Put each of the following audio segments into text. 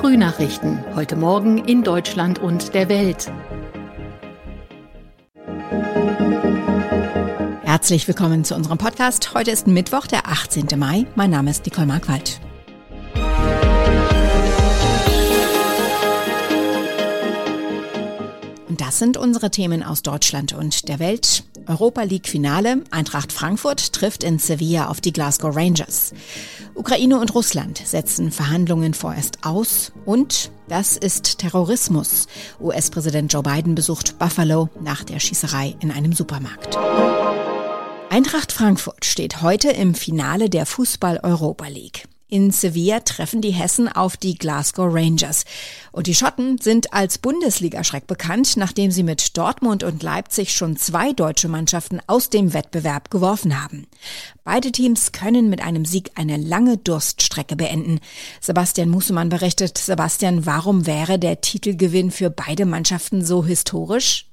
Frühnachrichten. Heute Morgen in Deutschland und der Welt. Herzlich willkommen zu unserem Podcast. Heute ist Mittwoch, der 18. Mai. Mein Name ist Nicole Markwald. Sind unsere Themen aus Deutschland und der Welt. Europa League Finale. Eintracht Frankfurt trifft in Sevilla auf die Glasgow Rangers. Ukraine und Russland setzen Verhandlungen vorerst aus. Und das ist Terrorismus. US-Präsident Joe Biden besucht Buffalo nach der Schießerei in einem Supermarkt. Eintracht Frankfurt steht heute im Finale der Fußball Europa League. In Sevilla treffen die Hessen auf die Glasgow Rangers. Und die Schotten sind als Bundesligaschreck bekannt, nachdem sie mit Dortmund und Leipzig schon zwei deutsche Mannschaften aus dem Wettbewerb geworfen haben. Beide Teams können mit einem Sieg eine lange Durststrecke beenden. Sebastian Musemann berichtet, Sebastian, warum wäre der Titelgewinn für beide Mannschaften so historisch?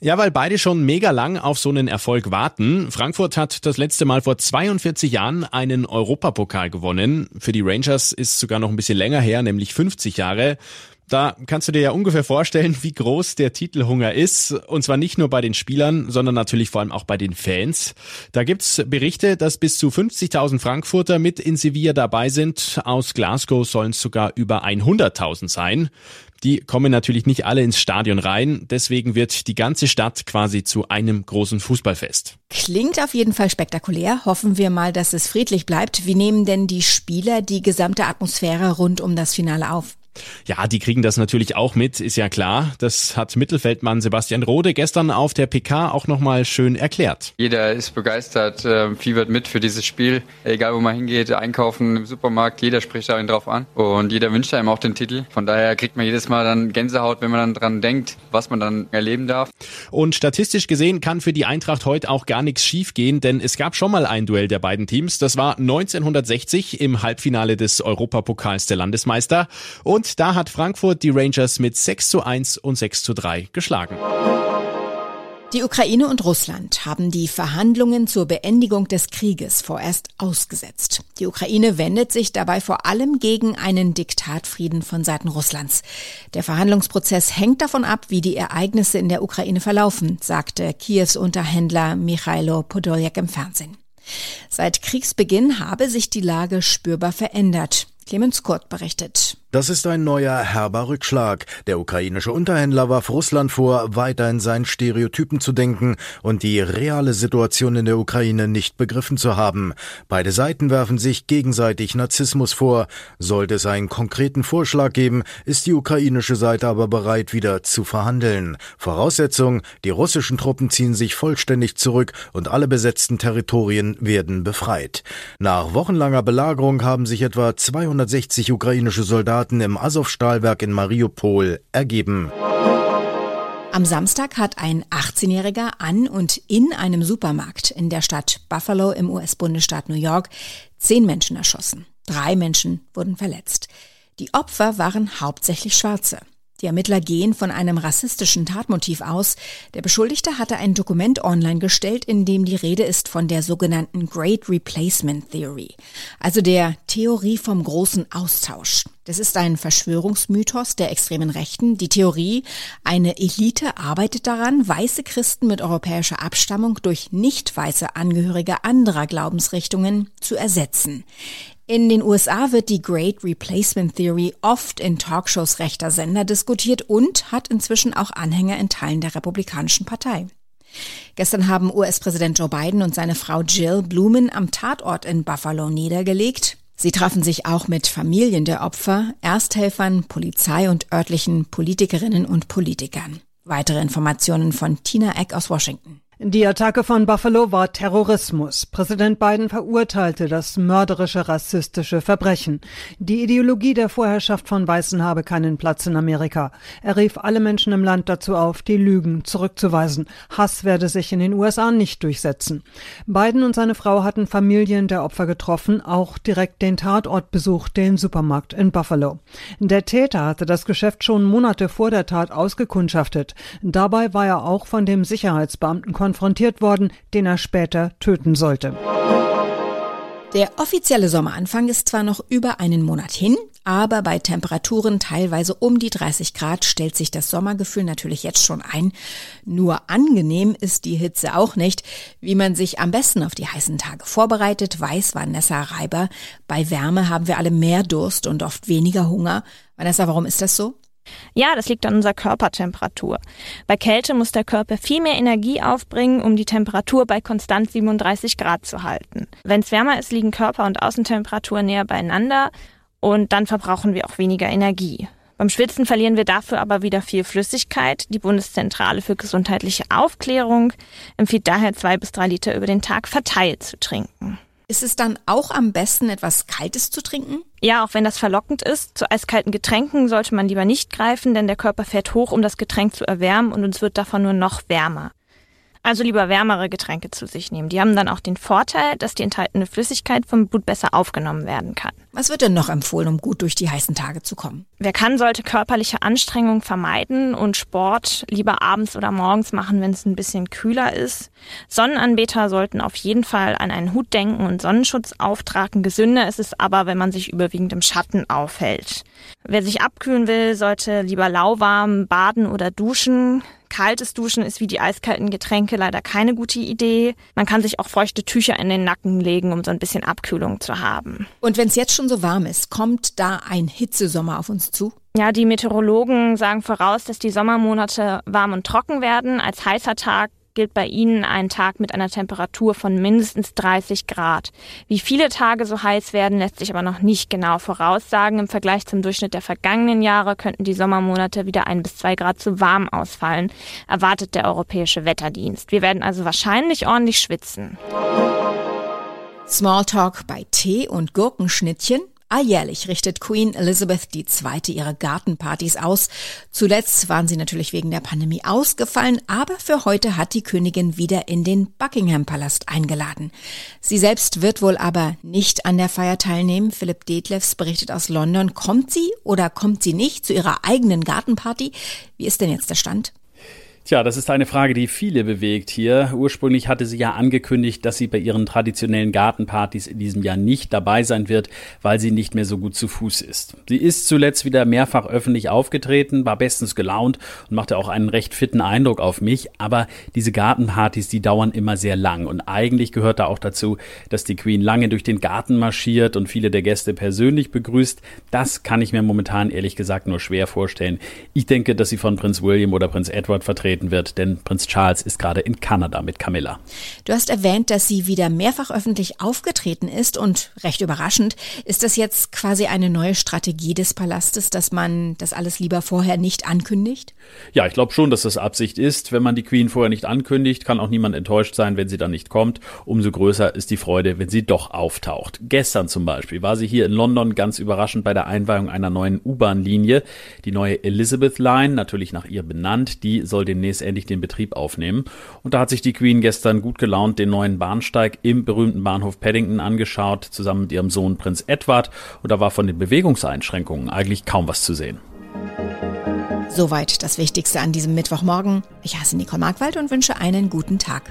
Ja, weil beide schon mega lang auf so einen Erfolg warten. Frankfurt hat das letzte Mal vor 42 Jahren einen Europapokal gewonnen. Für die Rangers ist sogar noch ein bisschen länger her, nämlich 50 Jahre. Da kannst du dir ja ungefähr vorstellen, wie groß der Titelhunger ist. Und zwar nicht nur bei den Spielern, sondern natürlich vor allem auch bei den Fans. Da gibt's Berichte, dass bis zu 50.000 Frankfurter mit in Sevilla dabei sind. Aus Glasgow sollen es sogar über 100.000 sein. Die kommen natürlich nicht alle ins Stadion rein. Deswegen wird die ganze Stadt quasi zu einem großen Fußballfest. Klingt auf jeden Fall spektakulär. Hoffen wir mal, dass es friedlich bleibt. Wie nehmen denn die Spieler die gesamte Atmosphäre rund um das Finale auf? Ja, die kriegen das natürlich auch mit, ist ja klar. Das hat Mittelfeldmann Sebastian Rode gestern auf der PK auch nochmal schön erklärt. Jeder ist begeistert, äh, fiebert mit für dieses Spiel. Egal wo man hingeht, einkaufen im Supermarkt, jeder spricht da drauf an. Und jeder wünscht einem auch den Titel. Von daher kriegt man jedes Mal dann Gänsehaut, wenn man dann dran denkt, was man dann erleben darf. Und statistisch gesehen kann für die Eintracht heute auch gar nichts schiefgehen, denn es gab schon mal ein Duell der beiden Teams. Das war 1960 im Halbfinale des Europapokals der Landesmeister. Und und da hat Frankfurt die Rangers mit 6 zu 1 und 6 zu 3 geschlagen. Die Ukraine und Russland haben die Verhandlungen zur Beendigung des Krieges vorerst ausgesetzt. Die Ukraine wendet sich dabei vor allem gegen einen Diktatfrieden von Seiten Russlands. Der Verhandlungsprozess hängt davon ab, wie die Ereignisse in der Ukraine verlaufen, sagte Kiews Unterhändler Michailo Podoljak im Fernsehen. Seit Kriegsbeginn habe sich die Lage spürbar verändert. Clemens Kurt berichtet. Das ist ein neuer herber Rückschlag. Der ukrainische Unterhändler warf Russland vor, weiter in seinen Stereotypen zu denken und die reale Situation in der Ukraine nicht begriffen zu haben. Beide Seiten werfen sich gegenseitig Narzissmus vor. Sollte es einen konkreten Vorschlag geben, ist die ukrainische Seite aber bereit, wieder zu verhandeln. Voraussetzung, die russischen Truppen ziehen sich vollständig zurück und alle besetzten Territorien werden befreit. Nach wochenlanger Belagerung haben sich etwa 260 ukrainische Soldaten Soldaten im Azov-Stahlwerk in Mariupol ergeben. Am Samstag hat ein 18-Jähriger an und in einem Supermarkt in der Stadt Buffalo im US-Bundesstaat New York zehn Menschen erschossen. Drei Menschen wurden verletzt. Die Opfer waren hauptsächlich Schwarze. Die Ermittler gehen von einem rassistischen Tatmotiv aus. Der Beschuldigte hatte ein Dokument online gestellt, in dem die Rede ist von der sogenannten Great Replacement Theory, also der Theorie vom großen Austausch. Das ist ein Verschwörungsmythos der extremen Rechten. Die Theorie, eine Elite arbeitet daran, weiße Christen mit europäischer Abstammung durch nicht weiße Angehörige anderer Glaubensrichtungen zu ersetzen. In den USA wird die Great Replacement Theory oft in Talkshows rechter Sender diskutiert und hat inzwischen auch Anhänger in Teilen der Republikanischen Partei. Gestern haben US-Präsident Joe Biden und seine Frau Jill Blumen am Tatort in Buffalo niedergelegt. Sie trafen sich auch mit Familien der Opfer, Ersthelfern, Polizei und örtlichen Politikerinnen und Politikern. Weitere Informationen von Tina Eck aus Washington. Die Attacke von Buffalo war Terrorismus. Präsident Biden verurteilte das mörderische rassistische Verbrechen. Die Ideologie der Vorherrschaft von Weißen habe keinen Platz in Amerika. Er rief alle Menschen im Land dazu auf, die Lügen zurückzuweisen. Hass werde sich in den USA nicht durchsetzen. Biden und seine Frau hatten Familien der Opfer getroffen, auch direkt den Tatort besucht, den Supermarkt in Buffalo. Der Täter hatte das Geschäft schon Monate vor der Tat ausgekundschaftet. Dabei war er auch von dem Sicherheitsbeamten konfrontiert worden, den er später töten sollte. Der offizielle Sommeranfang ist zwar noch über einen Monat hin, aber bei Temperaturen teilweise um die 30 Grad stellt sich das Sommergefühl natürlich jetzt schon ein. Nur angenehm ist die Hitze auch nicht. Wie man sich am besten auf die heißen Tage vorbereitet, weiß Vanessa Reiber. Bei Wärme haben wir alle mehr Durst und oft weniger Hunger. Vanessa, warum ist das so? Ja, das liegt an unserer Körpertemperatur. Bei Kälte muss der Körper viel mehr Energie aufbringen, um die Temperatur bei konstant 37 Grad zu halten. Wenn es wärmer ist, liegen Körper- und Außentemperatur näher beieinander und dann verbrauchen wir auch weniger Energie. Beim Schwitzen verlieren wir dafür aber wieder viel Flüssigkeit. Die Bundeszentrale für gesundheitliche Aufklärung empfiehlt daher zwei bis drei Liter über den Tag verteilt zu trinken. Ist es dann auch am besten, etwas Kaltes zu trinken? Ja, auch wenn das verlockend ist, zu eiskalten Getränken sollte man lieber nicht greifen, denn der Körper fährt hoch, um das Getränk zu erwärmen und uns wird davon nur noch wärmer. Also lieber wärmere Getränke zu sich nehmen. Die haben dann auch den Vorteil, dass die enthaltene Flüssigkeit vom Blut besser aufgenommen werden kann. Was wird denn noch empfohlen, um gut durch die heißen Tage zu kommen? Wer kann, sollte körperliche Anstrengung vermeiden und Sport lieber abends oder morgens machen, wenn es ein bisschen kühler ist. Sonnenanbeter sollten auf jeden Fall an einen Hut denken und Sonnenschutz auftragen. Gesünder ist es aber, wenn man sich überwiegend im Schatten aufhält. Wer sich abkühlen will, sollte lieber lauwarm baden oder duschen. Kaltes Duschen ist wie die eiskalten Getränke leider keine gute Idee. Man kann sich auch feuchte Tücher in den Nacken legen, um so ein bisschen Abkühlung zu haben. Und wenn es jetzt schon so warm ist, kommt da ein Hitzesommer auf uns zu? Ja, die Meteorologen sagen voraus, dass die Sommermonate warm und trocken werden. Als heißer Tag gilt bei Ihnen ein Tag mit einer Temperatur von mindestens 30 Grad. Wie viele Tage so heiß werden, lässt sich aber noch nicht genau voraussagen. Im Vergleich zum Durchschnitt der vergangenen Jahre könnten die Sommermonate wieder ein bis zwei Grad zu warm ausfallen, erwartet der Europäische Wetterdienst. Wir werden also wahrscheinlich ordentlich schwitzen. Smalltalk bei Tee und Gurkenschnittchen Alljährlich richtet Queen Elizabeth II. ihre Gartenpartys aus. Zuletzt waren sie natürlich wegen der Pandemie ausgefallen, aber für heute hat die Königin wieder in den Buckingham Palast eingeladen. Sie selbst wird wohl aber nicht an der Feier teilnehmen. Philipp Detlefs berichtet aus London. Kommt sie oder kommt sie nicht zu ihrer eigenen Gartenparty? Wie ist denn jetzt der Stand? Tja, das ist eine Frage, die viele bewegt hier. Ursprünglich hatte sie ja angekündigt, dass sie bei ihren traditionellen Gartenpartys in diesem Jahr nicht dabei sein wird, weil sie nicht mehr so gut zu Fuß ist. Sie ist zuletzt wieder mehrfach öffentlich aufgetreten, war bestens gelaunt und machte auch einen recht fitten Eindruck auf mich. Aber diese Gartenpartys, die dauern immer sehr lang. Und eigentlich gehört da auch dazu, dass die Queen lange durch den Garten marschiert und viele der Gäste persönlich begrüßt. Das kann ich mir momentan ehrlich gesagt nur schwer vorstellen. Ich denke, dass sie von Prinz William oder Prinz Edward vertreten vertreten wird, denn Prinz Charles ist gerade in Kanada mit Camilla. Du hast erwähnt, dass sie wieder mehrfach öffentlich aufgetreten ist und recht überraschend. Ist das jetzt quasi eine neue Strategie des Palastes, dass man das alles lieber vorher nicht ankündigt? Ja, ich glaube schon, dass das Absicht ist. Wenn man die Queen vorher nicht ankündigt, kann auch niemand enttäuscht sein, wenn sie dann nicht kommt. Umso größer ist die Freude, wenn sie doch auftaucht. Gestern zum Beispiel war sie hier in London ganz überraschend bei der Einweihung einer neuen U-Bahn-Linie. Die neue Elizabeth Line, natürlich nach ihr benannt, die soll den demnächst endlich den Betrieb aufnehmen. Und da hat sich die Queen gestern gut gelaunt den neuen Bahnsteig im berühmten Bahnhof Paddington angeschaut, zusammen mit ihrem Sohn Prinz Edward. Und da war von den Bewegungseinschränkungen eigentlich kaum was zu sehen. Soweit das Wichtigste an diesem Mittwochmorgen. Ich heiße Nicole Markwald und wünsche einen guten Tag.